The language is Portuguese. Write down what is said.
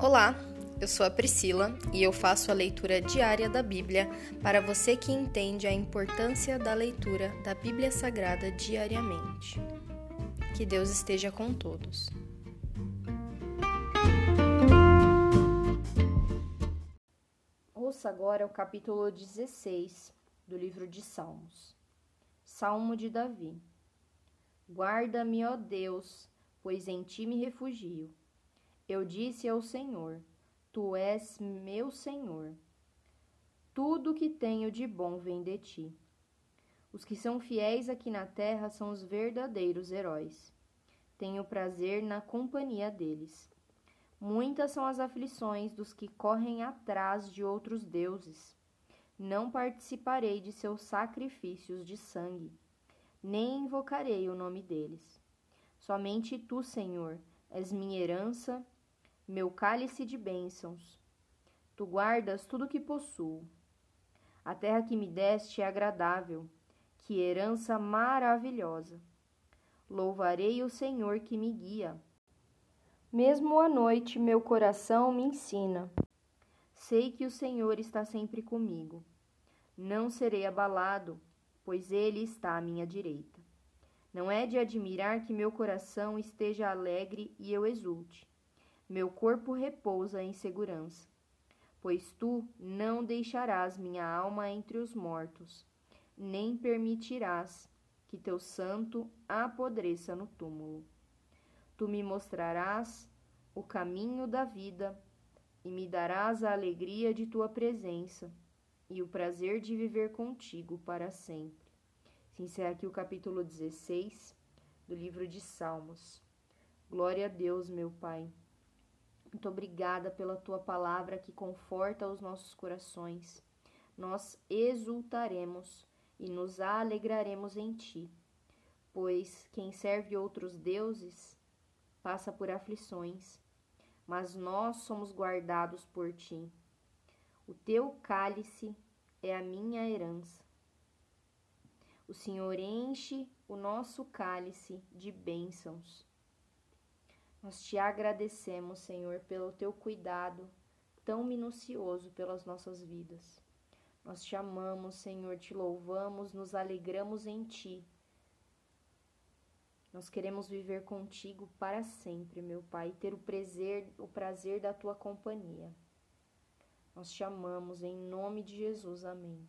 Olá, eu sou a Priscila e eu faço a leitura diária da Bíblia para você que entende a importância da leitura da Bíblia Sagrada diariamente. Que Deus esteja com todos. Ouça agora o capítulo 16 do livro de Salmos. Salmo de Davi. Guarda-me, ó Deus, pois em ti me refugio. Eu disse ao Senhor: Tu és meu Senhor. Tudo que tenho de bom vem de ti. Os que são fiéis aqui na terra são os verdadeiros heróis. Tenho prazer na companhia deles. Muitas são as aflições dos que correm atrás de outros deuses. Não participarei de seus sacrifícios de sangue, nem invocarei o nome deles. Somente tu, Senhor, és minha herança meu cálice de bênçãos. Tu guardas tudo que possuo. A terra que me deste é agradável, que herança maravilhosa. Louvarei o Senhor que me guia. Mesmo à noite, meu coração me ensina. Sei que o Senhor está sempre comigo. Não serei abalado, pois Ele está à minha direita. Não é de admirar que meu coração esteja alegre e eu exulte meu corpo repousa em segurança. Pois tu não deixarás minha alma entre os mortos, nem permitirás que teu santo apodreça no túmulo. Tu me mostrarás o caminho da vida e me darás a alegria de tua presença e o prazer de viver contigo para sempre. Se encerra aqui o capítulo 16 do livro de Salmos. Glória a Deus, meu Pai. Muito obrigada pela tua palavra que conforta os nossos corações. Nós exultaremos e nos alegraremos em ti, pois quem serve outros deuses passa por aflições, mas nós somos guardados por ti. O teu cálice é a minha herança. O Senhor enche o nosso cálice de bênçãos. Nós te agradecemos, Senhor, pelo teu cuidado tão minucioso pelas nossas vidas. Nós te amamos, Senhor, te louvamos, nos alegramos em ti. Nós queremos viver contigo para sempre, meu Pai, e ter o prazer, o prazer da tua companhia. Nós te amamos em nome de Jesus. Amém.